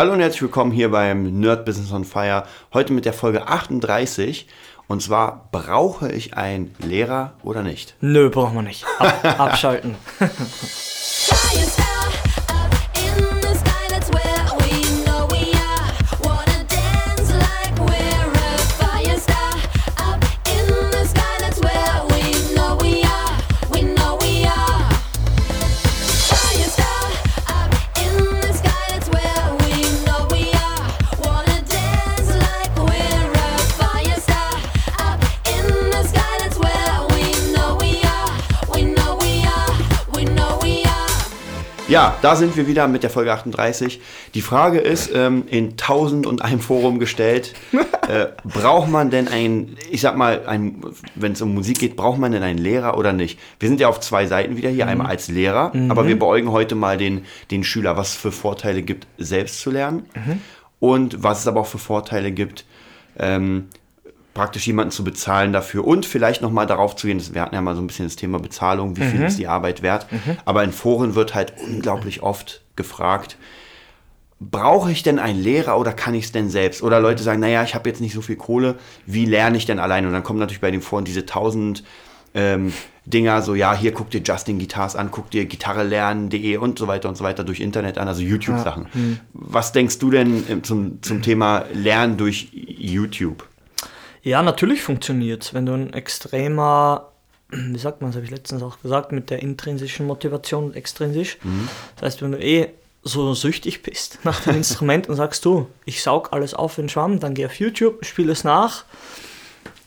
Hallo und herzlich willkommen hier beim Nerd Business on Fire. Heute mit der Folge 38. Und zwar, brauche ich einen Lehrer oder nicht? Nö, brauchen wir nicht. Ab, abschalten. Ja, da sind wir wieder mit der Folge 38. Die Frage ist ähm, in tausend und einem Forum gestellt, äh, braucht man denn ein, ich sag mal, wenn es um Musik geht, braucht man denn einen Lehrer oder nicht? Wir sind ja auf zwei Seiten wieder hier, einmal als Lehrer, aber wir beäugen heute mal den, den Schüler, was es für Vorteile gibt, selbst zu lernen und was es aber auch für Vorteile gibt, ähm, praktisch jemanden zu bezahlen dafür und vielleicht nochmal darauf zu gehen, das- wir hatten ja mal so ein bisschen das Thema Bezahlung, wie viel ist die Arbeit wert, aber in Foren wird halt unglaublich oft gefragt, brauche ich denn einen Lehrer oder kann ich es denn selbst? Oder Leute sagen, naja, ich habe jetzt nicht so viel Kohle, wie lerne ich denn alleine? Und dann kommen natürlich bei den Foren diese tausend ähm, Dinger, so ja, hier guck dir Justin Guitars an, guck dir gitarrelernen.de und so weiter und so weiter durch Internet an, also YouTube-Sachen. Was denkst du denn ähm, zum, zum Thema Lernen durch YouTube? Ja, natürlich funktioniert's, wenn du ein extremer, wie sagt man, das habe ich letztens auch gesagt, mit der intrinsischen Motivation extrinsisch. Das heißt, wenn du eh so süchtig bist nach dem Instrument und sagst du, ich saug alles auf in Schwamm, dann geh auf YouTube, spiel es nach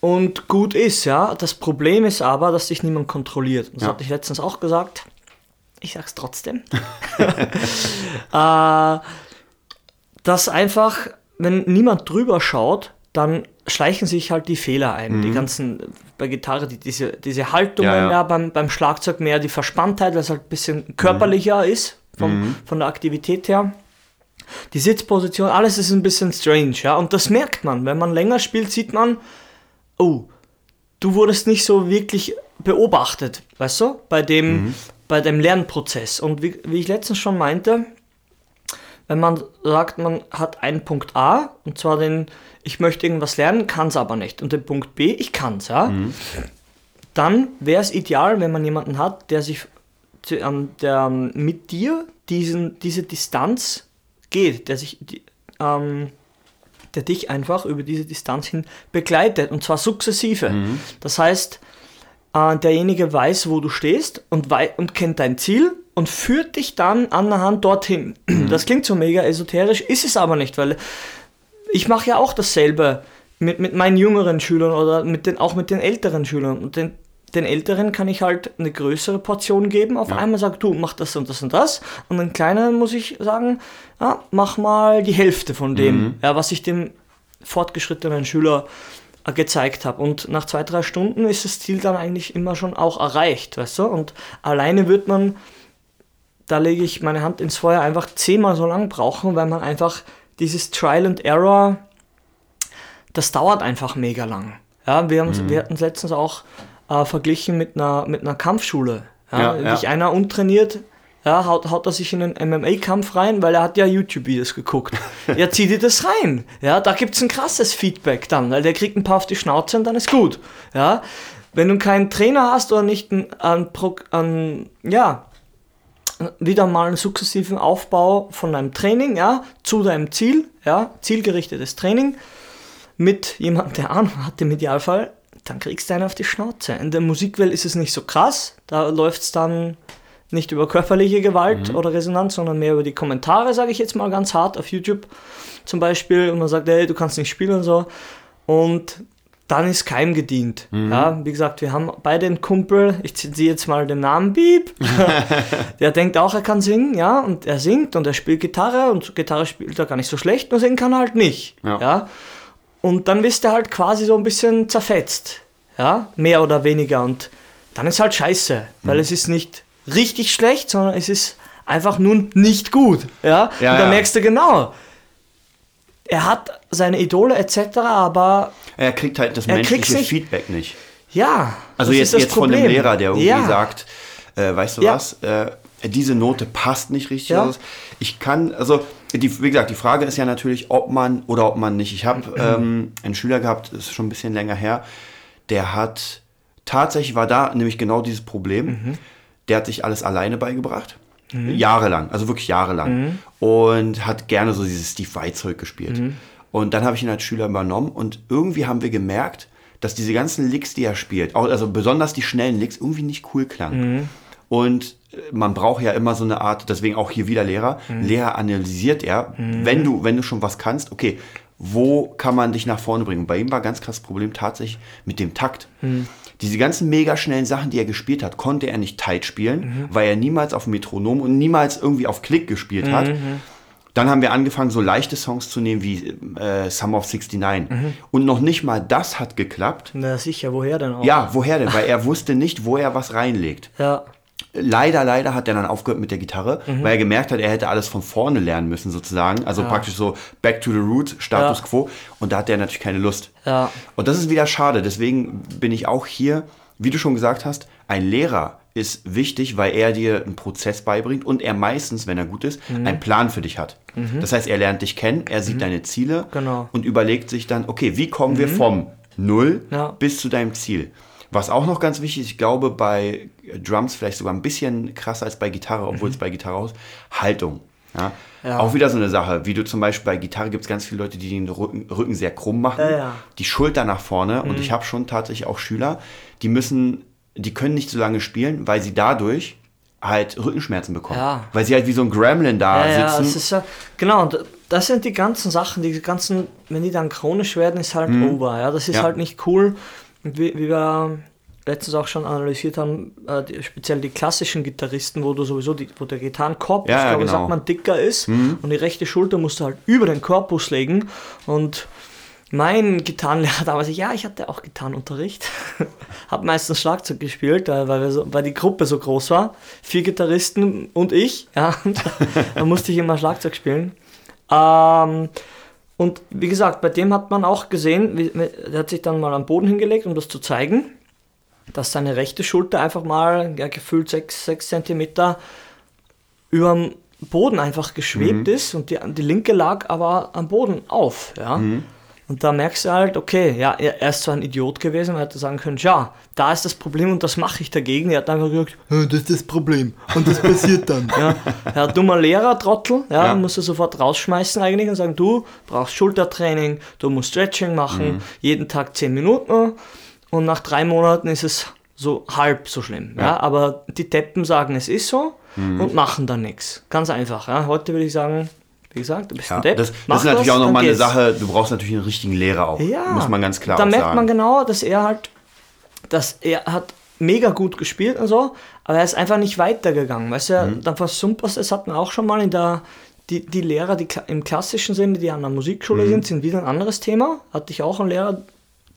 und gut ist, ja. Das Problem ist aber, dass dich niemand kontrolliert. Das Ja. hatte ich letztens auch gesagt. Ich sag's trotzdem. äh, dass einfach, wenn niemand drüber schaut, dann schleichen sich halt die Fehler ein. Die ganzen, bei Gitarre, die, diese, diese Haltungen, Ja, ja, ja. beim, beim Schlagzeug mehr die Verspanntheit, weil es halt ein bisschen körperlicher ist, vom, von der Aktivität her. Die Sitzposition, alles ist ein bisschen strange, ja. Und das merkt man. Wenn man länger spielt, sieht man, oh, du wurdest nicht so wirklich beobachtet, weißt du, bei dem, bei dem Lernprozess. Und wie, wie ich letztens schon meinte, wenn man sagt, man hat einen Punkt A, und zwar den, ich möchte irgendwas lernen, kann es aber nicht, und den Punkt B, ich kann es, ja, dann wäre es ideal, wenn man jemanden hat, der sich ähm, der ähm, mit dir diesen, diese Distanz geht, der sich die, ähm, der dich einfach über diese Distanz hin begleitet und zwar sukzessive. Das heißt, äh, derjenige weiß, wo du stehst und, wei und kennt dein Ziel und führt dich dann an der Hand dorthin. Das klingt so mega esoterisch, ist es aber nicht, weil ich mache ja auch dasselbe mit, mit meinen jüngeren Schülern oder mit den, auch mit den älteren Schülern. Und den, den Älteren kann ich halt eine größere Portion geben. Auf einmal sagt du, mach das und das und das. Und den Kleineren muss ich sagen, ja, mach mal die Hälfte von dem, ja, was ich dem fortgeschrittenen Schüler äh, gezeigt habe. Und nach zwei, drei Stunden ist das Ziel dann eigentlich immer schon auch erreicht, weißt du? Und alleine wird man, da lege ich meine Hand ins Feuer, einfach zehnmal so lang brauchen, weil man einfach dieses Trial and Error, das dauert einfach mega lang. Ja, wir, haben, wir hatten es letztens auch äh, verglichen mit einer, mit einer Kampfschule. Ja, Ja, Wenn ja. einer untrainiert, ja, haut, haut er sich in einen MMA-Kampf rein, weil er hat ja YouTube-Videos geguckt. ja, zieh dir das rein. Ja, da gibt es ein krasses Feedback dann, weil der kriegt ein paar auf die Schnauze und dann ist gut. Ja, wenn du keinen Trainer hast oder nicht einen, einen, einen ja, wieder mal einen sukzessiven Aufbau von deinem Training, ja, zu deinem Ziel, ja, zielgerichtetes Training mit jemandem, der Ahnung hat im Idealfall, dann kriegst du einen auf die Schnauze. In der Musikwelt ist es nicht so krass, da läuft es dann nicht über körperliche Gewalt oder Resonanz, sondern mehr über die Kommentare, sage ich jetzt mal ganz hart, auf YouTube zum Beispiel, und man sagt, hey, du kannst nicht spielen und so. Und dann ist keinem gedient. Ja, wie gesagt, wir haben beide einen Kumpel, ich ziehe jetzt mal den Namen Beep, der denkt auch, er kann singen, ja, und er singt und er spielt Gitarre und Gitarre spielt er gar nicht so schlecht, nur singen kann er halt nicht. Ja. Ja. Und dann bist du halt quasi so ein bisschen zerfetzt, ja, mehr oder weniger. Und dann ist halt scheiße, weil es ist nicht richtig schlecht, sondern es ist einfach nur nicht gut, ja. Ja, und dann ja. merkst du genau, er hat seine Idole etc., aber Er kriegt halt das menschliche nicht. Feedback nicht. ja. Also jetzt, jetzt von dem Problem. Lehrer, der irgendwie ja. sagt, äh, weißt du Ja. was, äh, diese Note passt nicht richtig. Ja. Ich kann, also die, wie gesagt, die Frage ist ja natürlich, ob man oder ob man nicht. Ich habe ähm, einen Schüler gehabt, das ist schon ein bisschen länger her, der hat tatsächlich war da nämlich genau dieses Problem. Der hat sich alles alleine beigebracht. Jahrelang, also wirklich jahrelang. Und hat gerne so dieses Steve Vai-Zeug gespielt. Und dann habe ich ihn als Schüler übernommen und irgendwie haben wir gemerkt, dass diese ganzen Licks, die er spielt, auch, also besonders die schnellen Licks, irgendwie nicht cool klangen. Und äh, man braucht ja immer so eine Art, deswegen auch hier wieder Lehrer. Lehrer analysiert er, wenn du, wenn du schon was kannst, okay, wo kann man dich nach vorne bringen? Und bei ihm war ganz krass das Problem tatsächlich mit dem Takt. Diese ganzen mega schnellen Sachen, die er gespielt hat, konnte er nicht tight spielen, weil er niemals auf Metronom und niemals irgendwie auf Klick gespielt hat. Dann haben wir angefangen, so leichte Songs zu nehmen wie äh, Summer of 69. Und noch nicht mal das hat geklappt. Na sicher, woher denn auch? Ja, woher denn? Weil er wusste nicht, wo er was reinlegt. Ja. Leider, leider hat er dann aufgehört mit der Gitarre, Mhm. weil er gemerkt hat, er hätte alles von vorne lernen müssen sozusagen. Also praktisch so back to the roots, Status Ja. quo. Und da hat er natürlich keine Lust. Ja. Und das ist wieder schade. Deswegen bin ich auch hier, wie du schon gesagt hast, ein Lehrer ist wichtig, weil er dir einen Prozess beibringt und er meistens, wenn er gut ist, Mhm. einen Plan für dich hat. Das heißt, er lernt dich kennen, er sieht deine Ziele Genau. und überlegt sich dann, okay, wie kommen wir vom Null Ja. bis zu deinem Ziel? Was auch noch ganz wichtig ist, ich glaube bei Drums vielleicht sogar ein bisschen krasser als bei Gitarre, obwohl es bei Gitarre ist, Haltung. Ja? Ja. Auch wieder so eine Sache, wie du zum Beispiel bei Gitarre gibt es ganz viele Leute, die den Rücken, Rücken sehr krumm machen, Ja, ja. die Schulter nach vorne und ich habe schon tatsächlich auch Schüler, die müssen, die können nicht so lange spielen, weil sie dadurch halt Rückenschmerzen bekommen. Ja. Weil sie halt wie so ein Gremlin da Ja, ja, sitzen. es ist ja, genau, und das sind die ganzen Sachen, die ganzen, wenn die dann chronisch werden, ist halt over, ja, das ist Mhm. Halt nicht cool. Wie, wie wir letztens auch schon analysiert haben, äh, die, speziell die klassischen Gitarristen, wo du sowieso, die, wo der Gitarrenkorpus, Ja, ja, glaube genau. sagt man, dicker ist und die rechte Schulter musst du halt über den Korpus legen und mein Gitarrenlehrer damals, ja, ich hatte auch Gitarrenunterricht, habe meistens Schlagzeug gespielt, äh, weil, wir so, weil die Gruppe so groß war. Vier Gitarristen und ich, ja, und da musste ich immer Schlagzeug spielen. Ähm, und wie gesagt, bei dem hat man auch gesehen, wie, der hat sich dann mal am Boden hingelegt, um das zu zeigen, dass seine rechte Schulter einfach mal ja, gefühlt 6, 6 cm über dem Boden einfach geschwebt ist und die, die linke lag aber am Boden auf. Ja? Und da merkst du halt, okay, ja, er, ist zwar ein Idiot gewesen, man hätte sagen können, ja, da ist das Problem und das mache ich dagegen. Er hat einfach gesagt, "Ja, das ist das Problem und das passiert dann. ja, ja, dummer Lehrer, Trottel, ja, Ja. musst du sofort rausschmeißen eigentlich und sagen, du brauchst Schultertraining, du musst Stretching machen, jeden Tag 10 Minuten und nach drei Monaten ist es so halb so schlimm. Ja. aber die Deppen sagen, es ist so und machen dann nichts. Ganz einfach. Ja. Heute würde ich sagen, wie gesagt, du bist Ja, ein Depp. das, das ist natürlich das, auch nochmal eine geht's. Sache, du brauchst natürlich einen richtigen Lehrer auch. Ja, Muss man ganz klar Da auch merkt sagen. man genau, dass er halt, dass er hat mega gut gespielt und so, aber er ist einfach nicht weitergegangen. Weißt du, Mhm. dann versumpert das hatten wir auch schon mal in der, die, die Lehrer, die im klassischen Sinne, die an der Mhm. Musikschule sind, sind wieder ein anderes Thema. Hatte ich auch einen Lehrer,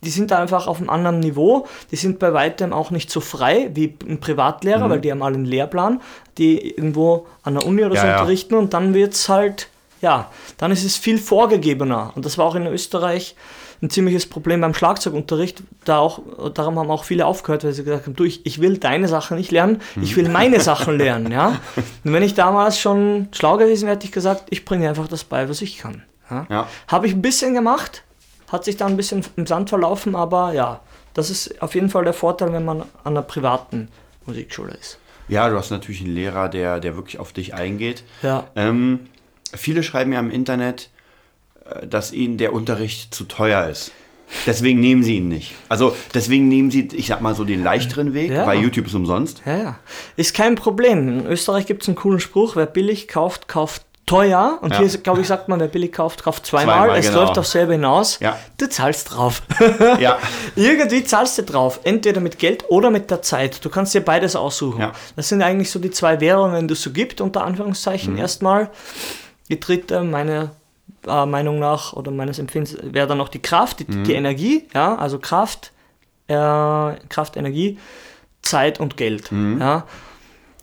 die sind da einfach auf einem anderen Niveau. Die sind bei weitem auch nicht so frei wie ein Privatlehrer, Mhm. weil die haben alle einen Lehrplan, die irgendwo an der Uni oder Ja, so ja. unterrichten und dann wird es halt, ja, dann ist es viel vorgegebener. Und das war auch in Österreich ein ziemliches Problem beim Schlagzeugunterricht. Da auch, darum haben auch viele aufgehört, weil sie gesagt haben, du, ich, ich will deine Sachen nicht lernen, ich will meine Sachen lernen, ja. Und wenn ich damals schon schlau gewesen wäre, hätte ich gesagt, ich bringe einfach das bei, was ich kann. Ja. Ja. Habe ich ein bisschen gemacht, hat sich dann ein bisschen im Sand verlaufen, aber ja, das ist auf jeden Fall der Vorteil, wenn man an einer privaten Musikschule ist. Ja, du hast natürlich einen Lehrer, der, der wirklich auf dich eingeht. Ja. Ähm, viele schreiben ja im Internet, äh, dass ihnen der Unterricht zu teuer ist. Deswegen nehmen sie ihn nicht. Also deswegen nehmen sie, ich sag mal so, den leichteren Weg, Ja. weil YouTube ist umsonst. Ja, ja. Ist kein Problem. In Österreich gibt es einen coolen Spruch, wer billig kauft, kauft teuer. Und Ja. hier, glaube ich, sagt man, wer billig kauft, kauft zweimal. Zweimal, es genau. läuft auf selber hinaus. Ja. Du zahlst drauf. Ja, Irgendwie zahlst du drauf. Entweder mit Geld oder mit der Zeit. Du kannst dir beides aussuchen. Ja. Das sind eigentlich so die zwei Währungen, die es so gibt, unter Anführungszeichen. Mhm. Erstmal. Die dritte, meine äh, Meinung nach oder meines Empfindens, wäre dann noch die Kraft, die, Mhm. die Energie. Ja, also Kraft, äh, Kraft, Energie, Zeit und Geld. Mhm. Ja.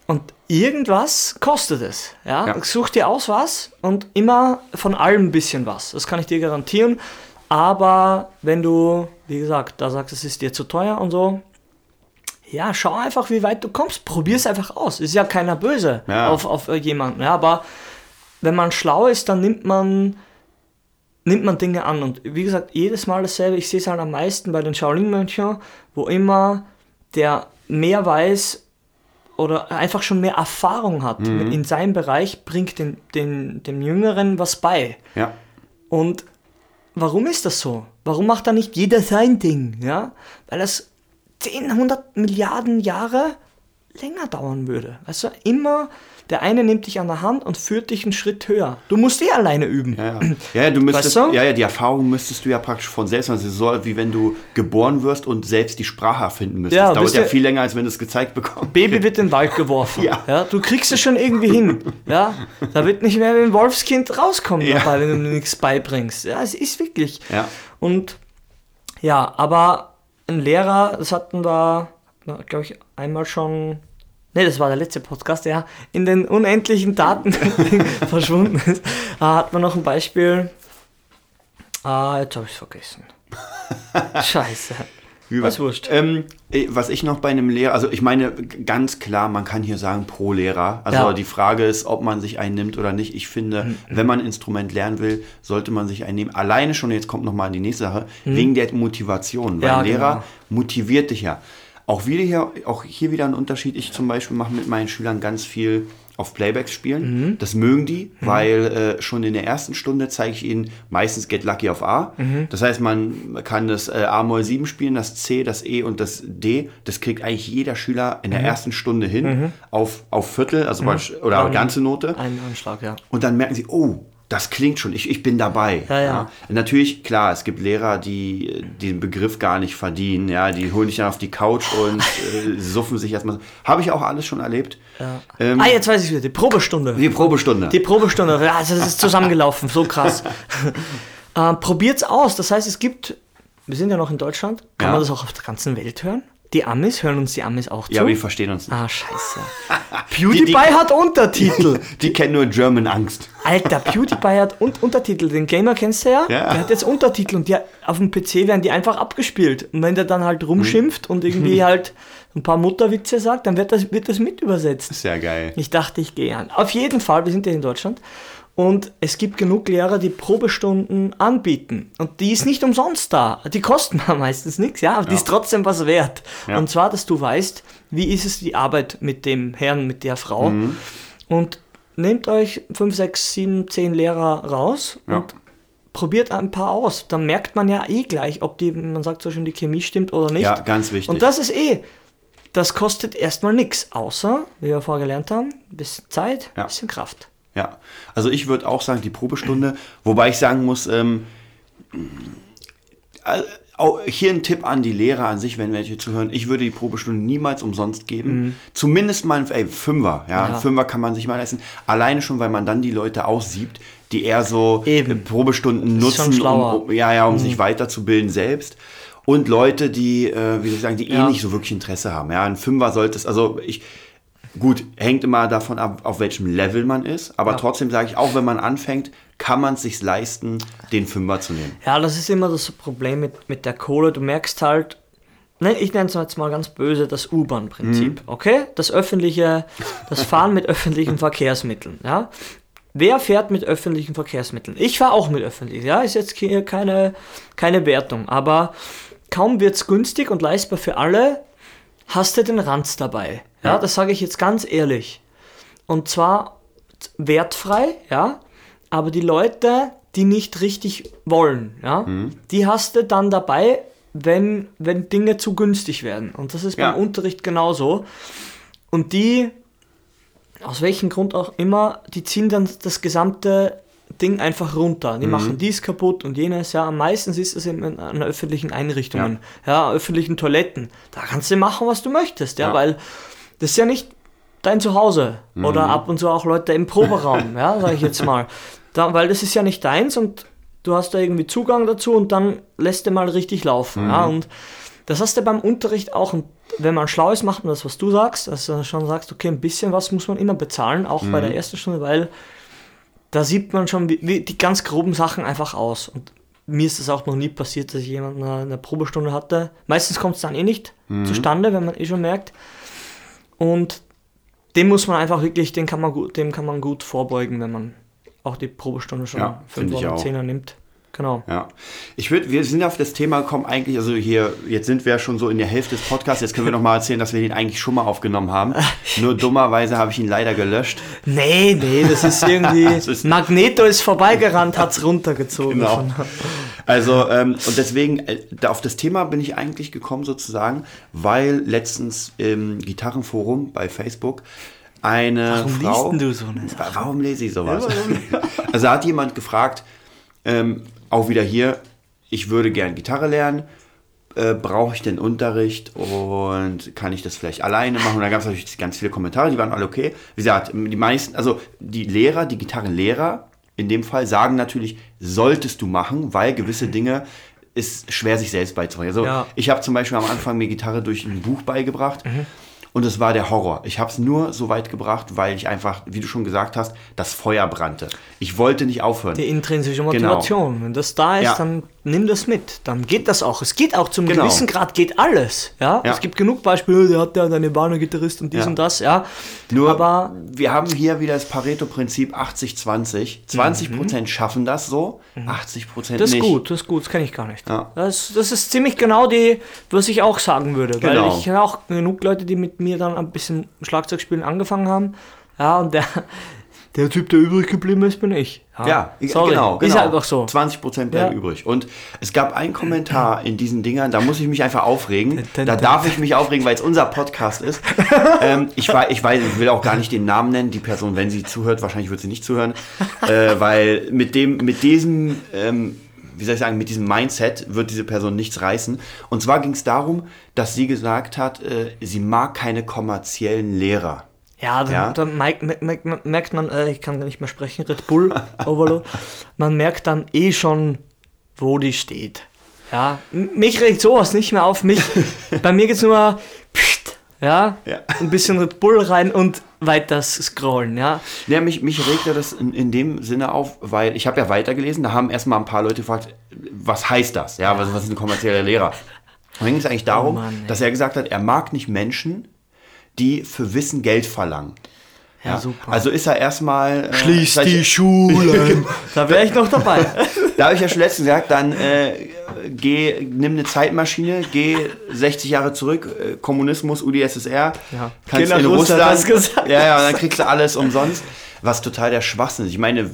Und irgendwas kostet es. Ja? Ja. Such dir aus was und immer von allem ein bisschen was. Das kann ich dir garantieren. Aber wenn du, wie gesagt, da sagst, es ist dir zu teuer und so, ja, schau einfach, wie weit du kommst. Probier es einfach aus. Ist ja keiner böse Ja. auf, auf jemanden. Ja, aber wenn man schlau ist, dann nimmt man, nimmt man Dinge an. Und wie gesagt, jedes Mal dasselbe. Ich sehe es halt am meisten bei den Shaolin-Mönchen, wo immer der mehr weiß oder einfach schon mehr Erfahrung hat in seinem Bereich, bringt den, den, dem Jüngeren was bei. Ja. Und warum ist das so? Warum macht da nicht jeder sein Ding? Ja? Weil das 10, 100 Milliarden Jahre länger dauern würde. Du, immer der eine nimmt dich an der Hand und führt dich einen Schritt höher. Du musst eh alleine üben. Ja, ja. ja, ja, du müsstest, Weißt du? ja, ja, die Erfahrung müsstest du ja praktisch von selbst, also es ist so wie wenn du geboren wirst und selbst die Sprache erfinden müsstest. Ja, das dauert ja ja- viel länger, als wenn du es gezeigt bekommst. Baby wird in den Wald geworfen. Ja. du kriegst es schon irgendwie hin. Ja, da wird nicht mehr wie ein Wolfskind rauskommen Ja. dabei, wenn du nichts beibringst. Ja, es ist wirklich. Ja. Und ja, aber ein Lehrer, das hatten wir, glaube ich, einmal schon. Ne, das war der letzte Podcast, der in den unendlichen Daten verschwunden ist. Da hat man noch ein Beispiel. Ah, jetzt habe ich es vergessen. Scheiße. Was wurscht. Ähm, eh, was ich noch bei einem Lehrer, also ich meine ganz klar, man kann hier sagen pro Lehrer. Also Ja. die Frage ist, ob man sich einen nimmt oder nicht. Ich finde, Mhm. wenn man ein Instrument lernen will, sollte man sich einen nehmen. Alleine schon, jetzt kommt noch mal die nächste Sache, wegen der Motivation. Weil Mhm. Ja, ein Lehrer genau. motiviert dich ja. Auch, wieder hier, auch hier wieder ein Unterschied. Ich zum Beispiel mache mit meinen Schülern ganz viel auf Playbacks spielen. Mhm. Das mögen die, weil äh, schon in der ersten Stunde zeige ich ihnen meistens Get Lucky auf A. Mhm. Das heißt, man kann das äh, A-Moll 7 spielen, das C, das E und das D. Das kriegt eigentlich jeder Schüler in der Mhm. ersten Stunde hin auf, auf Viertel, also praktisch- oder ganze Note. Ein Anschlag, ja. Und dann merken sie, oh, das klingt schon, ich, ich bin dabei. Ja, ja. Natürlich, klar, es gibt Lehrer, die den Begriff gar nicht verdienen. Ja, die holen dich dann auf die Couch und äh, suffen sich erstmal. Habe ich auch alles schon erlebt. Ähm, ah, jetzt weiß ich wieder, die Probestunde. die Probestunde. Die Probestunde, ja, also das ist zusammengelaufen, so krass. äh, probiert's aus. Das heißt, es gibt, wir sind ja noch in Deutschland, kann Ja. man das auch auf der ganzen Welt hören? Die Amis, hören uns die Amis auch zu? ja, die verstehen uns nicht. ah, scheiße. PewDiePie Die- die- hat Untertitel. Die kennen nur German Angst. Alter, PewDiePie hat un Untertitel. Den Gamer kennst du ja? Ja. Der hat jetzt Untertitel und die, auf dem PC werden die einfach abgespielt. Und wenn der dann halt rumschimpft und irgendwie halt ein paar Mutterwitze sagt, dann wird das, wird das mit übersetzt. Sehr geil. Ich dachte, ich gehe an. Auf jeden Fall, wir sind ja in Deutschland. Und es gibt genug Lehrer, die Probestunden anbieten. Und die ist nicht umsonst da. Die kosten meistens nichts, ja, aber die ist trotzdem was wert. Ja. Und zwar, dass du weißt, wie ist es die Arbeit mit dem Herrn, mit der Frau. Mhm. Und nehmt euch 5, 6, 7, 10 Lehrer raus Ja. und probiert ein paar aus. Dann merkt man ja eh gleich, ob die, man sagt so schon, die Chemie stimmt oder nicht. Ja, ganz wichtig. Und das ist eh, das kostet erstmal nichts, außer, wie wir vorher gelernt haben, ein bisschen Zeit, ein Ja. bisschen Kraft. Ja, also ich würde auch sagen, die Probestunde, wobei ich sagen muss, ähm, äh, auch hier ein Tipp an die Lehrer an sich, wenn welche zuhören, ich würde die Probestunde niemals umsonst geben. Zumindest mal ein ey, Fünfer, ja, Mhm. Ja. ein Fünfer kann man sich mal leisten. Alleine schon, weil man dann die Leute aussiebt, die eher so Eben. äh, schon nutzen, um. Mhm. ja, ja, um sich weiterzubilden selbst. Und Leute, die, äh, wie soll ich sagen, die eh Ja. nicht so wirklich Interesse haben. Ja, ein Fünfer sollte es, also ich, Gut, hängt immer davon ab, auf welchem Level man ist. Aber Ja. trotzdem sage ich, auch wenn man anfängt, kann man es sich leisten, den Fünfer zu nehmen. Ja, das ist immer das Problem mit, mit der Kohle. Du merkst halt, ne, ich nenne es jetzt mal ganz böse, das U-Bahn-Prinzip. Okay? Das öffentliche, das Fahren mit öffentlichen Verkehrsmitteln. Ja? Wer fährt mit öffentlichen Verkehrsmitteln? Ich fahre auch mit öffentlichen. Ja, ist jetzt hier keine, keine Wertung. Aber kaum wird es günstig und leistbar für alle, hast du den Ranz dabei. Ja, Ja. das sage ich jetzt ganz ehrlich. Und zwar wertfrei, ja, aber die Leute, die nicht richtig wollen, ja, die hast du dann dabei, wenn, wenn Dinge zu günstig werden. Und das ist Ja. beim Unterricht genauso. Und die, aus welchem Grund auch immer, die ziehen dann das gesamte Ding einfach runter. Mhm. Die machen dies kaputt und jenes. Ja, meistens ist es eben an öffentlichen Einrichtungen, ja. öffentlichen Toiletten. Da kannst du machen, was du möchtest, ja, Ja. weil das ist ja nicht dein Zuhause Mhm. oder ab und zu auch Leute im Proberaum, ja, sage ich jetzt mal. Da, weil das ist ja nicht deins und du hast da irgendwie Zugang dazu und dann lässt du mal richtig laufen. Mhm. Ja, und das hast du beim Unterricht auch. Und wenn man schlau ist, macht man das, was du sagst. Dass du schon sagst, okay, ein bisschen was muss man immer bezahlen, auch bei Mhm. der ersten Stunde, weil da sieht man schon wie, wie die ganz groben Sachen einfach aus. Und mir ist das auch noch nie passiert, dass ich jemanden eine, eine Probestunde hatte. Meistens kommt es dann eh nicht Mhm. zustande, wenn man eh schon merkt. Und dem muss man einfach wirklich, den kann man gut, dem kann man gut vorbeugen, wenn man auch die Probestunde schon Ja, 5 finde ich oder auch. 10er nimmt. Genau. Ja. Ich würde, wir sind auf das Thema gekommen eigentlich, also hier, jetzt sind wir schon so in der Hälfte des Podcasts, jetzt können wir noch mal erzählen, dass wir den eigentlich schon mal aufgenommen haben. Nur dummerweise habe ich ihn leider gelöscht. Nee, nee, das ist irgendwie. Das ist- Magneto ist vorbeigerannt, hat's runtergezogen. Genau. Also, ähm, und deswegen, äh, auf das Thema bin ich eigentlich gekommen sozusagen, weil letztens im Gitarrenforum bei Facebook eine Warum Frau... liest denn du so eine Wa- Warum lese ich sowas? also hat jemand gefragt, ähm, auch wieder hier, ich würde gern Gitarre lernen, äh, brauche ich den Unterricht und kann ich das vielleicht alleine machen? Und da gab es natürlich ganz viele Kommentare, die waren alle okay. Wie gesagt, die meisten, also die Lehrer, die Gitarrenlehrer in dem Fall sagen natürlich, solltest du machen, weil gewisse Dinge ist schwer sich selbst beizubringen. Also Ja. ich habe zum Beispiel am Anfang mir Gitarre durch ein Buch beigebracht. Und es war der Horror. Ich habe es nur so weit gebracht, weil ich einfach, wie du schon gesagt hast, das Feuer brannte. Ich wollte nicht aufhören. Die intrinsische Motivation. Wenn das da ist, Genau. Ja. dann nimm das mit. Dann geht das auch. Es geht auch zum Genau. gewissen Grad geht alles. Ja? Ja. Es gibt genug Beispiele, der hat ja deine Bahner-Gitarrist und dies Ja. und das, ja. Nur, aber wir haben hier wieder das Pareto-Prinzip 80-20. 20% schaffen das so, 80% das ist nicht. gut, das ist gut, das kenne ich gar nicht. Ja. Das, das ist ziemlich genau die, was ich auch sagen würde. Genau. Weil ich habe auch genug Leute, die mit mir dann ein bisschen Schlagzeugspielen angefangen haben. Ja, und der, der Typ, der übrig geblieben ist, bin ich. Ja, Sorry. genau, genau. Ist einfach so. 20% bleiben Ja. übrig. Und es gab einen Kommentar in diesen Dingern, da muss ich mich einfach aufregen. Da darf ich mich aufregen, weil es unser Podcast ist. ähm, ich, weiß, ich weiß, ich will auch gar nicht den Namen nennen. Die Person, wenn sie zuhört, wahrscheinlich wird sie nicht zuhören. äh, weil mit dem, mit diesem, ähm, wie soll ich sagen, mit diesem Mindset wird diese Person nichts reißen. Und zwar ging es darum, dass sie gesagt hat, äh, sie mag keine kommerziellen Lehrer. Ja, dann, Ja. dann merkt, merkt, merkt man, äh, ich kann gar nicht mehr sprechen, Red Bull Overload, man merkt dann eh schon, wo die steht. Ja, mich regt sowas nicht mehr auf. Mich, bei mir geht's nur, pst, ja, Ja. ein bisschen Red Bull rein und weiter scrollen, ja. Ja, mich, mich regte das in, in dem Sinne auf, weil ich habe ja weitergelesen, da haben erstmal ein paar Leute gefragt, was heißt das? Ja, was, was ist ein kommerzieller Lehrer? Und dann ging es eigentlich darum, Oh Mann, dass er gesagt hat, er mag nicht Menschen, die für Wissen Geld verlangen. Ja, super. Also ist er erstmal. Äh, ich- die Schulen. da wäre ich noch dabei. Da habe ich ja schon letztens gesagt, dann äh, geh, nimm eine Zeitmaschine, geh 60 Jahre zurück, äh, Kommunismus, UdSSR, Ja. kannst in Russland, Russland, ja, ja, dann kriegst du alles umsonst, was total der Schwachsinn ist. Ich meine,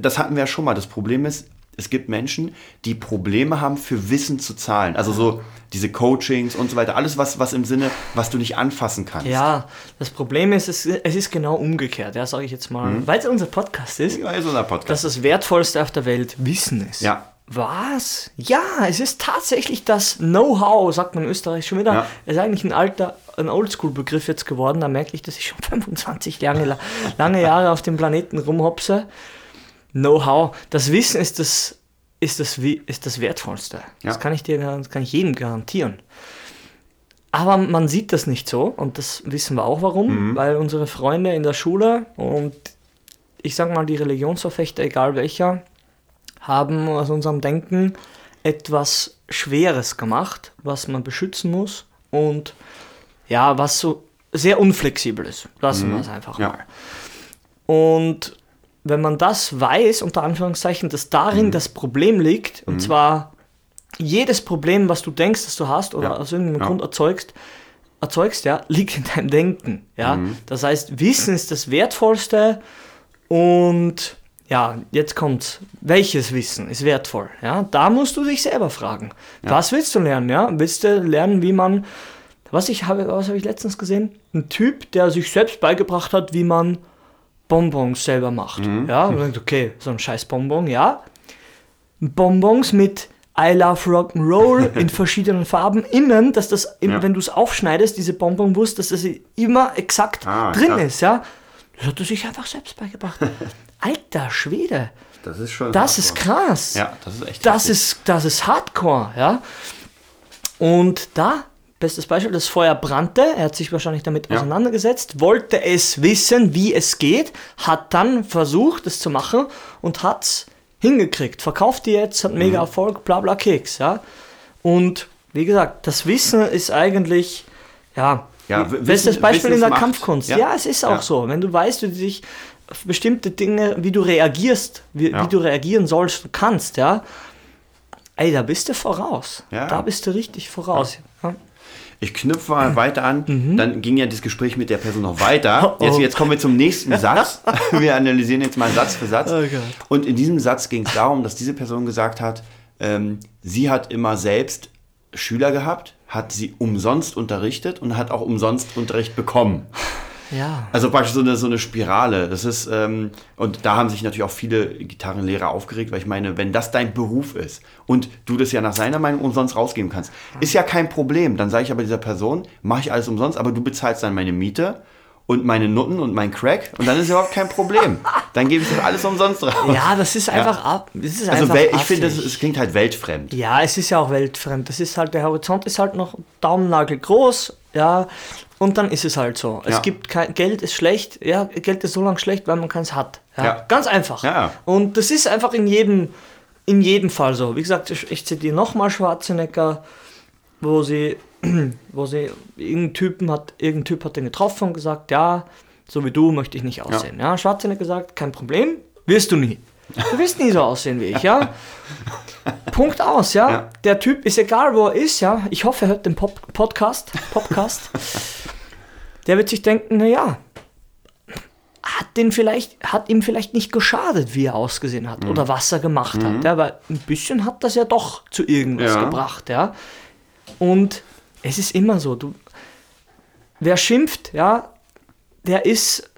das hatten wir ja schon mal. Das Problem ist, es gibt Menschen, die Probleme haben, für Wissen zu zahlen. Also so diese Coachings und so weiter, alles was, was im Sinne, was du nicht anfassen kannst. Ja, das Problem ist, es, es ist genau umgekehrt, ja, sage ich jetzt mal. Mhm. Weil es unser Podcast ist, Ja, ist unser Podcast. dass das Wertvollste auf der Welt Wissen ist. Ja. Was? Ja, es ist tatsächlich das Know-how, sagt man in Österreich schon wieder. Ja. Es ist eigentlich ein alter, ein Oldschool-Begriff jetzt geworden. Da merke ich, dass ich schon 25 lange, lange Jahre auf dem Planeten rumhopse. Know-how. Das Wissen ist das, ist das, ist das Wertvollste. Ja. Das kann ich dir, das kann ich jedem garantieren. Aber man sieht das nicht so und das wissen wir auch warum, weil unsere Freunde in der Schule und ich sag mal die Religionsverfechter, egal welcher, haben aus unserem Denken etwas Schweres gemacht, was man beschützen muss und ja, was so sehr unflexibel ist. Lassen wir es einfach Ja. mal. Und wenn man das weiß, unter Anführungszeichen, dass darin Mhm. das Problem liegt, und zwar jedes Problem, was du denkst, dass du hast oder Ja. aus irgendeinem Ja. Grund erzeugst, erzeugst, ja, liegt in deinem Denken. Ja? Mhm. Das heißt, Wissen ist das Wertvollste und ja, jetzt kommt, welches Wissen ist wertvoll? Ja? Da musst du dich selber fragen. Was willst du lernen? Ja? Willst du lernen, wie man, was ich habe, was habe ich letztens gesehen? Ein Typ, der sich selbst beigebracht hat, wie man Bonbons selber macht. Ja, und denkt, okay, so ein scheiß Bonbon, ja. Bonbons mit I love Rock'n'Roll in verschiedenen Farben innen, dass das, Ja. wenn du es aufschneidest, diese Bonbonwurst, dass das immer exakt Ah, drin krass. ist, ja. Das hat er sich einfach selbst beigebracht. Alter Schwede, Das ist schon. das ist krass. Ja, das ist echt. Das ist, das ist Hardcore, ja. Und da, bestes Beispiel, das Feuer brannte, er hat sich wahrscheinlich damit Ja. auseinandergesetzt, wollte es wissen, wie es geht, hat dann versucht, es zu machen und hat es hingekriegt. Verkauft die jetzt, hat Mhm. mega Erfolg, bla bla Keks, ja. Und wie gesagt, das Wissen ist eigentlich, ja, Ja, bestes Beispiel in der Wissensmacht. Kampfkunst. Ja. Ja, es ist auch Ja. so. Wenn du weißt, wie du dich auf bestimmte Dinge, wie du reagierst, wie, wie du reagieren sollst und kannst, ja, ey, da bist du voraus. Da bist du richtig voraus. Ich knüpfe mal weiter an. Dann ging ja das Gespräch mit der Person noch weiter. Mhm. Oh. Jetzt, jetzt kommen wir zum nächsten Satz. Wir analysieren jetzt mal Satz für Satz. Oh. Und in diesem Satz ging es darum, dass diese Person gesagt hat, ähm, sie hat immer selbst Schüler gehabt, hat sie umsonst unterrichtet und hat auch umsonst Unterricht bekommen. Ja. Also praktisch so eine, so eine Spirale. Das ist, ähm, und da haben sich natürlich auch viele Gitarrenlehrer aufgeregt, weil ich meine, wenn das dein Beruf ist und du das ja nach seiner Meinung umsonst rausgeben kannst, ist ja kein Problem. Dann sage ich aber dieser Person, mache ich alles umsonst, aber du bezahlst dann meine Miete und meine Nutten und mein Crack und dann ist überhaupt kein Problem. Dann gebe ich das alles umsonst raus. Ja, das ist einfach ab. Das ist Also einfach ich finde, es klingt halt weltfremd. Ja, es ist ja auch weltfremd. Das ist halt, der Horizont ist halt noch Daumennagel groß, ja, und dann ist es halt so. Es Ja. gibt kein, Geld ist schlecht, ja, Geld ist so lange schlecht, weil man keins hat. Ja. Ja. Ganz einfach. Ja. Und das ist einfach in jedem, in jedem Fall so. Wie gesagt, ich, ich zitiere nochmal Schwarzenegger, wo sie, wo sie, irgendein Typen hat, irgendein Typ hat den getroffen und gesagt, ja, so wie du möchte ich nicht aussehen. Ja, Schwarzenegger gesagt, kein Problem, wirst du nie. Du wirst nie so aussehen wie ich, ja. Punkt aus, ja? Ja. Der Typ ist egal, wo er ist, ja. Ich hoffe, er hört den Pop Podcast. Podcast. Der wird sich denken, naja, hat, den vielleicht, hat ihm vielleicht nicht geschadet, wie er ausgesehen hat Mhm. oder was er gemacht hat. Ja, weil ein bisschen hat das ja doch zu irgendwas Ja. gebracht, ja. Und es ist immer so, du, wer schimpft, ja, der ist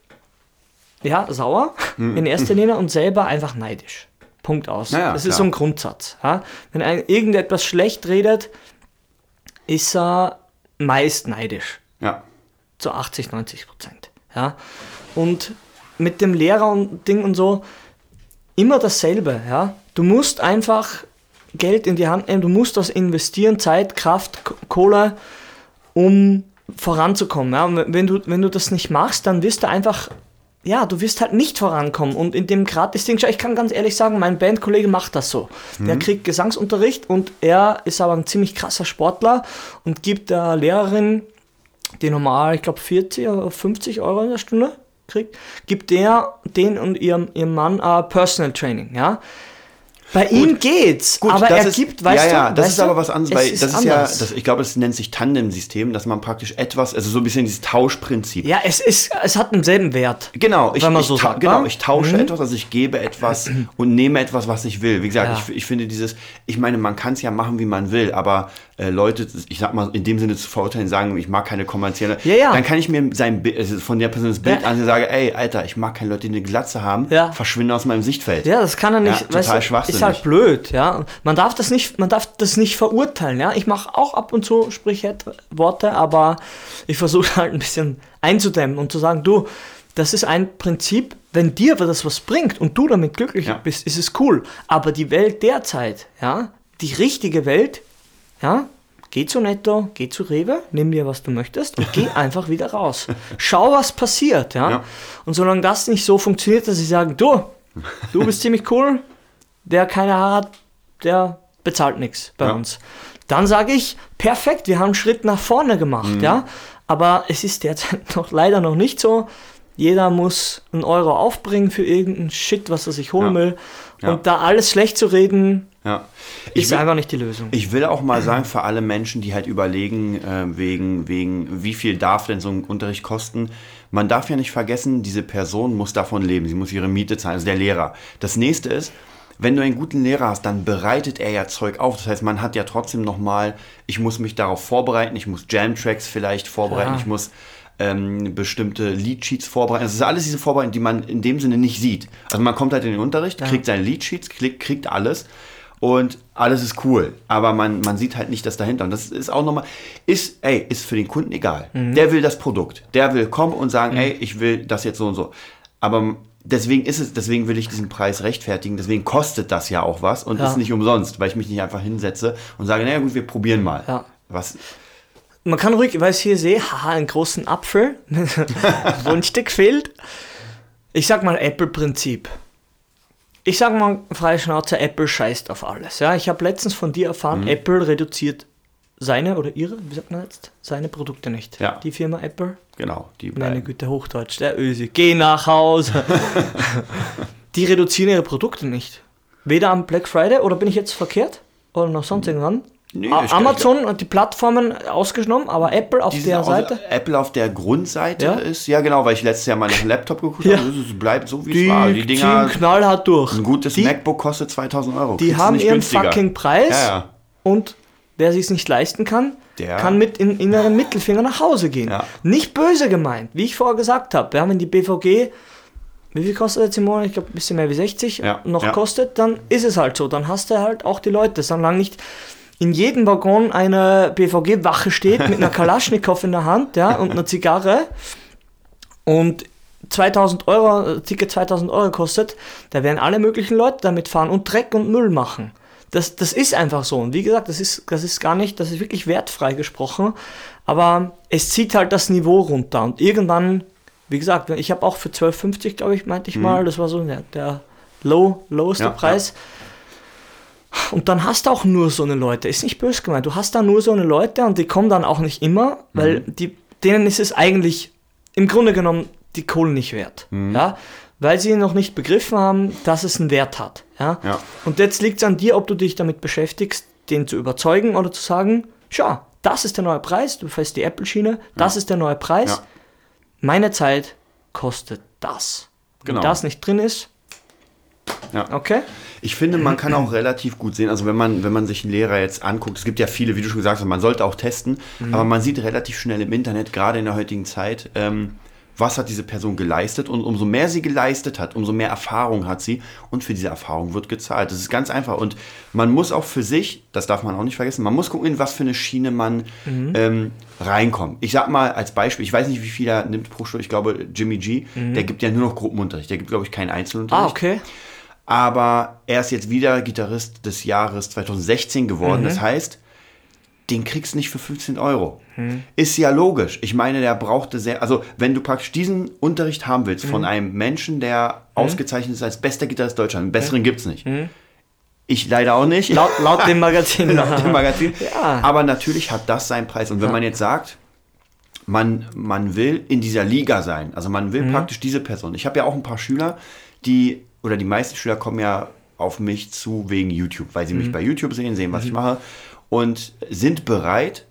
ja sauer Mhm. in erster Linie und selber einfach neidisch. Punkt aus. Ja, ja, das klar. ist so ein Grundsatz. Ja? Wenn ein irgendetwas schlecht redet, ist er meist neidisch Ja. zu 80, 90 Prozent. Ja? Und mit dem Lehrer und Ding und so immer dasselbe. Ja? Du musst einfach Geld in die Hand nehmen, du musst das investieren, Zeit, Kraft, Kohle, um voranzukommen. Ja? Und wenn du, wenn du das nicht machst, dann wirst du einfach, ja, du wirst halt nicht vorankommen. Und in dem Gratis-Ding, ich kann ganz ehrlich sagen, mein Bandkollege macht das so. Der kriegt Gesangsunterricht und er ist aber ein ziemlich krasser Sportler und gibt der Lehrerin die normal, ich glaube 40 oder 50 Euro in der Stunde kriegt, gibt der den und ihrem, ihrem Mann äh, Personal Training, ja. Bei ihm geht's, Gut, aber das er ist, gibt, weißt ja, ja, du, das ist du, aber was anderes, weil es das ist anders. ja, das, ich glaube, das nennt sich Tandem-System, dass man praktisch etwas, also so ein bisschen dieses Tauschprinzip. ja, es ist, es hat denselben Wert. Genau, ich, ich, so ta- sagt, genau, wa? ich tausche Mhm. etwas, also ich gebe etwas und nehme etwas, was ich will. Wie gesagt, Ja. ich, ich finde dieses, ich meine, man kann es ja machen, wie man will, aber äh, Leute, ich sag mal, in dem Sinne zu verurteilen, sagen, ich mag keine kommerzielle, Ja, ja. dann kann ich mir sein Bild, also von der Person das Bild Ja. an und sage, ey, Alter, ich mag keine Leute, die eine Glatze haben, Ja. verschwinde aus meinem Sichtfeld. Ja, das kann er nicht. Ja, total weißt schwachsinnig. Ist halt blöd, ja. Man darf das nicht, man darf das nicht verurteilen, ja. Ich mache auch ab und zu Sprichworte, aber ich versuche halt ein bisschen einzudämmen und zu sagen, du, das ist ein Prinzip, wenn dir das was bringt und du damit glücklich Ja. bist, ist es cool. Aber die Welt derzeit, ja, die richtige Welt, ja, geh zu Netto, geh zu Rewe, nimm dir, was du möchtest und geh einfach wieder raus. Schau, was passiert, ja. Ja. Und solange das nicht so funktioniert, dass sie sagen, du, du bist ziemlich cool, der keine Haare hat, der bezahlt nichts bei Ja. uns. Dann sage ich, perfekt, wir haben einen Schritt nach vorne gemacht, Mhm. ja. Aber es ist derzeit noch leider noch nicht so. Jeder muss einen Euro aufbringen für irgendeinen Shit, was er sich holen Ja. will. Und da alles schlecht zu reden, Ja. Ich ist will, einfach nicht die Lösung. ich will auch mal sagen, für alle Menschen, die halt überlegen, äh, wegen, wegen, wie viel darf denn so ein Unterricht kosten, man darf ja nicht vergessen, diese Person muss davon leben, sie muss ihre Miete zahlen, also der Lehrer. Das nächste ist, wenn du einen guten Lehrer hast, dann bereitet er ja Zeug auf. Das heißt, man hat ja trotzdem nochmal, ich muss mich darauf vorbereiten, ich muss Jam-Tracks vielleicht vorbereiten, Ja. ich muss ähm, bestimmte Leadsheets vorbereiten. Das ist alles diese Vorbereitung, die man in dem Sinne nicht sieht. Also man kommt halt in den Unterricht, kriegt seine Leadsheets, kriegt, kriegt alles und alles ist cool. Aber man, man sieht halt nicht das dahinter. Und das ist auch nochmal, ist, ey, ist für den Kunden egal. Der will das Produkt. Der will kommen und sagen, ey, ich will das jetzt so und so. Aber deswegen ist es, deswegen will ich diesen Preis rechtfertigen. Deswegen kostet das ja auch was und Ja. ist nicht umsonst, weil ich mich nicht einfach hinsetze und sage, naja gut, wir probieren mal. Ja. Was, Man kann ruhig, weil ich hier sehe, haha, einen großen Apfel, wo ein Stück fehlt. Ich sag mal Apple-Prinzip. Ich sag mal freie Schnauze, Apple scheißt auf alles. Ja, ich habe letztens von dir erfahren, Apple reduziert seine oder ihre, wie sagt man jetzt, seine Produkte nicht. Ja. Die Firma Apple, Genau, die meine beiden. Güte, Hochdeutsch, der Ösi, geh nach Hause. die reduzieren ihre Produkte nicht. Weder am Black Friday oder bin ich jetzt verkehrt? Oder noch sonst irgendwann? Nee, Amazon und die Plattformen ausgenommen, aber Apple auf der Seite, Apple auf der Grundseite Ja? ist, ja genau, weil ich letztes Jahr mal nach dem Laptop geguckt Ja. habe, es bleibt so wie die, es war. Die Dinger, ziehen knallhart durch. ein gutes die, MacBook kostet 2000 Euro. die Kriegst haben ihren günstiger. fucking Preis Ja, ja. und wer sich nicht leisten kann, Der- kann mit in inneren Mittelfinger nach Hause gehen. Ja. Nicht böse gemeint, wie ich vorher gesagt habe. Wir haben in die BVG, wie viel kostet jetzt im Monat? Ich glaube, ein bisschen mehr wie 60 Ja, noch ja. kostet, dann ist es halt so. Dann hast du halt auch die Leute. Solange nicht in jedem Waggon eine BVG-Wache steht mit einer Kalaschnikow in der Hand ja, und einer Zigarre und 2000 Euro, äh, Ticket 2000 Euro kostet, da werden alle möglichen Leute damit fahren und Dreck und Müll machen. Das, das ist einfach so. Und wie gesagt, das ist, das ist gar nicht, das ist wirklich wertfrei gesprochen. Aber es zieht halt das Niveau runter. Und irgendwann, wie gesagt, ich habe auch für 12,50, glaube ich, meinte ich mal, das war so der, der low, loweste Mhm. Ja, Preis. Und dann hast du auch nur so eine Leute. Ist nicht böse gemeint. Du hast da nur so eine Leute und die kommen dann auch nicht immer, weil Mhm. die, denen ist es eigentlich im Grunde genommen die Kohle nicht wert. Mhm. Ja? Weil sie noch nicht begriffen haben, dass es einen Wert hat. Ja? Ja. Und jetzt liegt es an dir, ob du dich damit beschäftigst, den zu überzeugen oder zu sagen, schau, das ist der neue Preis, du fährst die Apple-Schiene, das ist der neue Preis. Ja. Meine Zeit kostet das. Genau. Wenn das nicht drin ist, Ja. okay? Ich finde, man kann auch relativ gut sehen, also wenn man, wenn man sich einen Lehrer jetzt anguckt, es gibt ja viele, wie du schon gesagt hast, man sollte auch testen, Mhm. aber man sieht relativ schnell im Internet, gerade in der heutigen Zeit, ähm, was hat diese Person geleistet und umso mehr sie geleistet hat, umso mehr Erfahrung hat sie und für diese Erfahrung wird gezahlt. Das ist ganz einfach und man muss auch für sich, das darf man auch nicht vergessen, man muss gucken, in was für eine Schiene man Mhm. ähm, reinkommt. Ich sag mal als Beispiel, ich weiß nicht, wie viel er nimmt pro Stunde, ich glaube Jimmy G, der gibt ja nur noch Gruppenunterricht, der gibt glaube ich keinen Einzelunterricht. Mhm. Ah, okay. Aber er ist jetzt wieder Gitarrist des Jahres 2016 geworden. Mhm. Das heißt, den kriegst du nicht für 15 Euro. Ist ja logisch. Ich meine, der brauchte sehr, also wenn du praktisch diesen Unterricht haben willst Mhm. von einem Menschen, der ausgezeichnet ist als bester Gitarrist Deutschlands, einen besseren gibt's nicht. Ich leider auch nicht. Mhm. Laut, laut dem Magazin. Laut dem Magazin. Ja. Aber natürlich hat das seinen Preis. Und wenn man jetzt sagt, man, man will in dieser Liga sein, also man Mhm. will praktisch diese Person. Ich habe ja auch ein paar Schüler, die, oder die meisten Schüler kommen ja auf mich zu wegen YouTube, weil sie mich Mhm. bei YouTube sehen, sehen, was ich mache und sind bereit,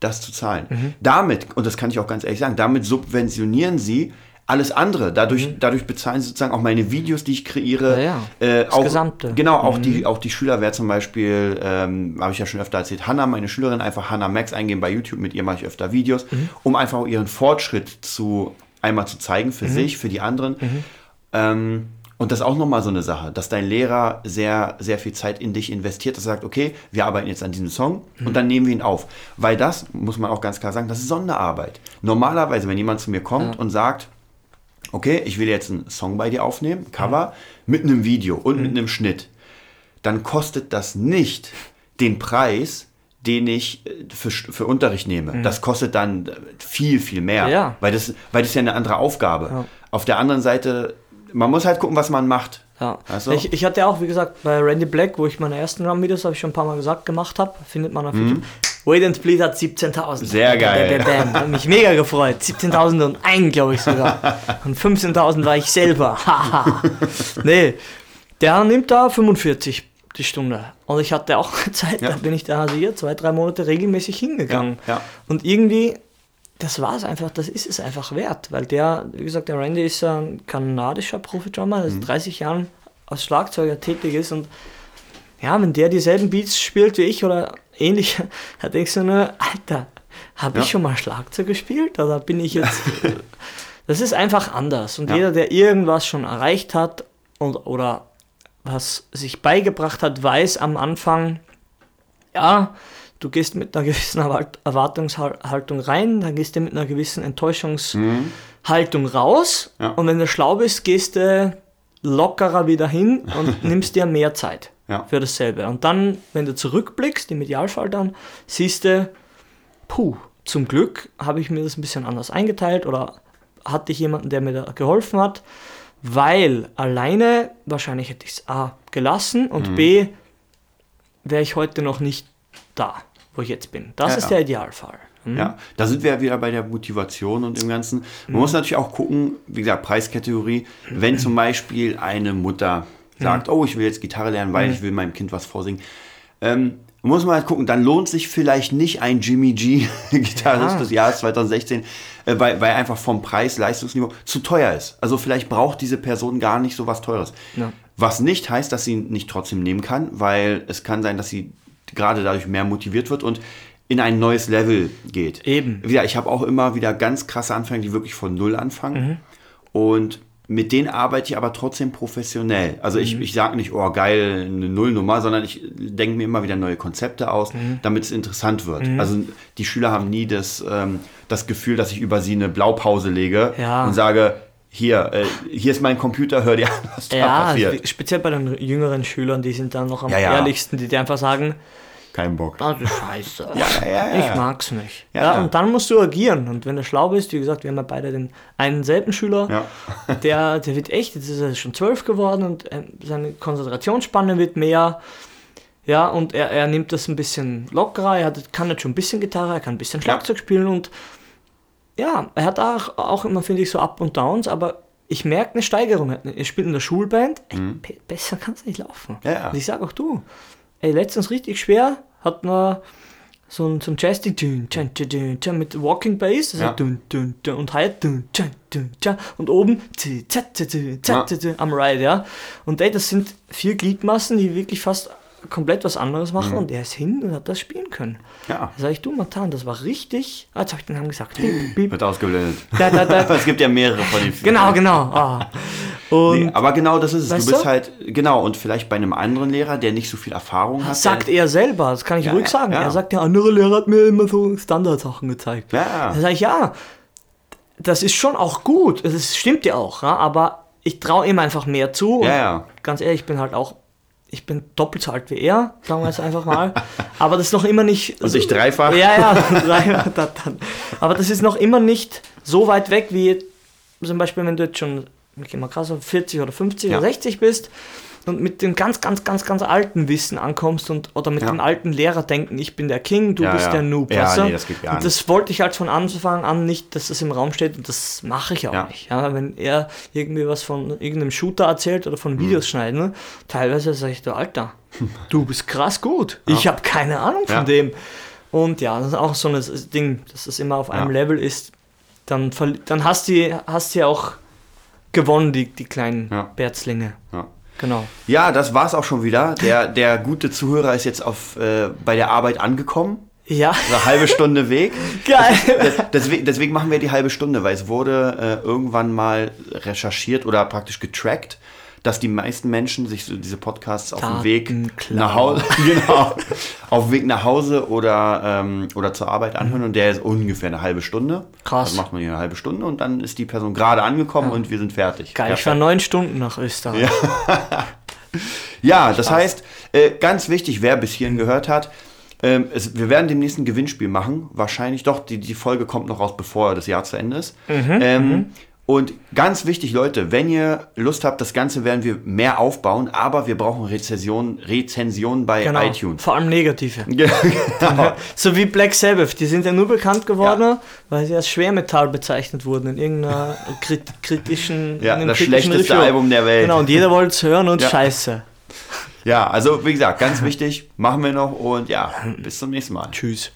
das zu zahlen. Mhm. Damit, und das kann ich auch ganz ehrlich sagen, damit subventionieren sie alles andere. Dadurch, dadurch bezahlen sie sozusagen auch meine Videos, die ich kreiere. Mhm. Ja, ja. Äh, Das auch, Gesamte. Mhm. Genau, auch die, auch die Schüler, wer zum Beispiel, ähm, habe ich ja schon öfter erzählt, Hannah, meine Schülerin, einfach Hannah Max eingeben bei YouTube, mit ihr mache ich öfter Videos, Mhm. um einfach auch ihren Fortschritt zu einmal zu zeigen Mhm. für sich, für die anderen. Ähm, und das ist auch nochmal so eine Sache, dass dein Lehrer sehr, sehr viel Zeit in dich investiert, dass er sagt, okay, wir arbeiten jetzt an diesem Song und dann nehmen wir ihn auf. Weil das, muss man auch ganz klar sagen, das ist Sonderarbeit. Normalerweise, wenn jemand zu mir kommt und sagt, okay, ich will jetzt einen Song bei dir aufnehmen, Cover, mit einem Video und mit einem Schnitt, dann kostet das nicht den Preis, den ich äh, für, für Unterricht nehme. Das kostet dann viel, viel mehr. Ja. Weil, das, weil das ist ja eine andere Aufgabe. Ja. Auf der anderen Seite, man muss halt gucken, was man macht. Ja. Du? Ich, ich hatte auch, wie gesagt, bei Randy Black, wo ich meine ersten Drum-Videos, habe ich schon ein paar Mal gesagt, gemacht habe, findet man auf YouTube. Wait and Bleed hat 17.000. Mhm. Sehr geil. Bam, bam, bam. Hat mich mega gefreut. 17.001, glaube ich sogar. Und 15.000 war ich selber. Nee, der nimmt da 45 die Stunde. Und ich hatte auch Zeit, Ja. da bin ich da hier zwei, drei Monate regelmäßig hingegangen. Ja, ja. Und irgendwie, das war es einfach, das ist es einfach wert, weil der, wie gesagt, der Randy ist ein kanadischer Profi-Drummer, der seit 30 Jahren als Schlagzeuger tätig ist und ja, wenn der dieselben Beats spielt wie ich oder ähnlich, da denkst du nur, Alter, habe ich Ja. schon mal Schlagzeug gespielt oder bin ich jetzt... das ist einfach anders und Ja. jeder, der irgendwas schon erreicht hat und, oder was sich beigebracht hat, weiß am Anfang, ja, du gehst mit einer gewissen Erwart- Erwartungshaltung rein, dann gehst du mit einer gewissen Enttäuschungshaltung raus Ja. und wenn du schlau bist, gehst du lockerer wieder hin und nimmst dir mehr Zeit Ja. für dasselbe. Und dann, wenn du zurückblickst, im Idealfall dann, siehst du, puh, zum Glück habe ich mir das ein bisschen anders eingeteilt oder hatte ich jemanden, der mir da geholfen hat, weil alleine wahrscheinlich hätte ich es A gelassen und B wäre ich heute noch nicht da, wo ich jetzt bin. Das Ja, ist der Idealfall. Hm? Ja, da sind wir ja wieder bei der Motivation und dem Ganzen. Man muss natürlich auch gucken, wie gesagt, Preiskategorie, wenn zum Beispiel eine Mutter sagt, oh, ich will jetzt Gitarre lernen, weil ich will meinem Kind was vorsingen. Ähm, muss man halt gucken, dann lohnt sich vielleicht nicht ein Jimmy G Gitarrist Ja. des Jahres 2016, äh, weil, weil einfach vom Preis-Leistungsniveau zu teuer ist. Also vielleicht braucht diese Person gar nicht so was Teures. Ja. Was nicht heißt, dass sie nicht trotzdem nehmen kann, weil es kann sein, dass sie gerade dadurch mehr motiviert wird und in ein neues Level geht. Eben. Wieder, ich habe auch immer wieder ganz krasse Anfänger, die wirklich von Null anfangen. Mhm. Und mit denen arbeite ich aber trotzdem professionell. Also Mhm. ich, ich sage nicht, oh geil, eine Nullnummer, sondern ich denke mir immer wieder neue Konzepte aus, Mhm. damit es interessant wird. Also die Schüler haben nie das, ähm, das Gefühl, dass ich über sie eine Blaupause lege Ja. und sage, hier, äh, hier ist mein Computer, hör dir an, was da Ja, passiert. speziell bei den jüngeren Schülern, die sind dann noch am Ja, ja. ehrlichsten, die dir einfach sagen, Kein Bock. das ist scheiße. ja, ja, ja. Ich mag's nicht. Ja, und dann musst du agieren. Und wenn du schlau bist, wie gesagt, wir haben ja beide den einen selben Schüler, der, der wird echt, jetzt ist er schon zwölf geworden und äh, seine Konzentrationsspanne wird mehr. Ja, und er, er nimmt das ein bisschen lockerer, er hat, kann jetzt schon ein bisschen Gitarre, er kann ein bisschen Schlagzeug spielen und ja, er hat auch, auch immer, finde ich, so Up und Downs, aber ich merke eine Steigerung. Er spielt in der Schulband, ey, be besser kann es nicht laufen. Mhm. Ja, ja. Und ich sage auch du, ey, letztens richtig schwer, hat man so ein, so ein tschan, mit Walking Bass also Ja. dün, dün, dün, und halt dün, tschan, dün, tschan, und oben am Ride, ja. Und ey, das sind vier Gliedmassen, die wirklich fast komplett was anderes machen und er ist hin und hat das spielen können. Mhm. Ja. Da sag ich, du Matan, das war richtig. Ah, jetzt habe ich den Namen gesagt. Wird ausgeblendet. Da, da, da. es gibt ja mehrere von den Genau, genau. Und Nee, aber genau das ist es. Weißt du bist du? halt, genau, und vielleicht bei einem anderen Lehrer, der nicht so viel Erfahrung hat. sagt er selber, das kann ich Ja, ruhig sagen. ja. Er sagt, der andere Lehrer hat mir immer so Standardsachen gezeigt. Ja. Da sage ich, ja, das ist schon auch gut. Es stimmt ja auch, aber ich traue ihm einfach mehr zu. Und Ja, ja. Ganz ehrlich, ich bin halt auch, ich bin doppelt so alt wie er, sagen wir jetzt einfach mal. Aber das ist noch immer nicht. Und ich dreifach? Ja, ja, dreifach, dann. Aber das ist noch immer nicht so weit weg, wie zum Beispiel, wenn du jetzt schon, ich mal krass, auf 40 oder 50 Ja. oder 60 bist und mit dem ganz, ganz, ganz, ganz alten Wissen ankommst und oder mit Ja. dem alten Lehrer denken, ich bin der King, du Ja, bist ja. der Noob. Ja, weißt du? nee, das geht gar und das wollte ich halt von Anfang an nicht, dass das im Raum steht und das mache ich auch nicht. Ja, wenn er irgendwie was von irgendeinem Shooter erzählt oder Mhm. von Videos schneiden, ne, teilweise sage ich, du Alter, du bist krass gut. Ich habe keine Ahnung von dem. Und ja, das ist auch so ein Ding, dass das immer auf einem. Level ist. Dann, dann hast du hast ja auch gewonnen, die, die kleinen Ja. Berzlinge. Ja. Genau. Ja, das war's auch schon wieder. Der, der gute Zuhörer ist jetzt auf, äh, bei der Arbeit angekommen. Ja, Eine halbe Stunde Weg. geil. Deswegen, deswegen machen wir die halbe Stunde, weil es wurde äh, irgendwann mal recherchiert oder praktisch getrackt, dass die meisten Menschen sich so diese Podcasts auf dem Weg nach Hause, genau, auf dem Weg nach Hause oder, ähm, oder zur Arbeit anhören und der ist ungefähr eine halbe Stunde. Krass. Das macht man hier eine halbe Stunde und dann ist die Person gerade angekommen und wir sind fertig. Geil, ich fahre neun Stunden nach Österreich. Ja, das heißt, äh, ganz wichtig, wer bis hierhin gehört hat, ähm, es, wir werden demnächst ein Gewinnspiel machen. Wahrscheinlich doch, die, die Folge kommt noch raus, bevor das Jahr zu Ende ist. Mhm, ähm, und ganz wichtig, Leute, wenn ihr Lust habt, das Ganze werden wir mehr aufbauen, aber wir brauchen Rezensionen Rezension bei Genau. iTunes. Vor allem negative. genau. So wie Black Sabbath, die sind ja nur bekannt geworden, weil sie als Schwermetall bezeichnet wurden in irgendeiner krit kritischen. Ja, das kritischen schlechteste Review. Album der Welt. Genau, und jeder wollte es hören und Ja. scheiße. Ja, also wie gesagt, ganz wichtig, machen wir noch und ja, bis zum nächsten Mal. Tschüss.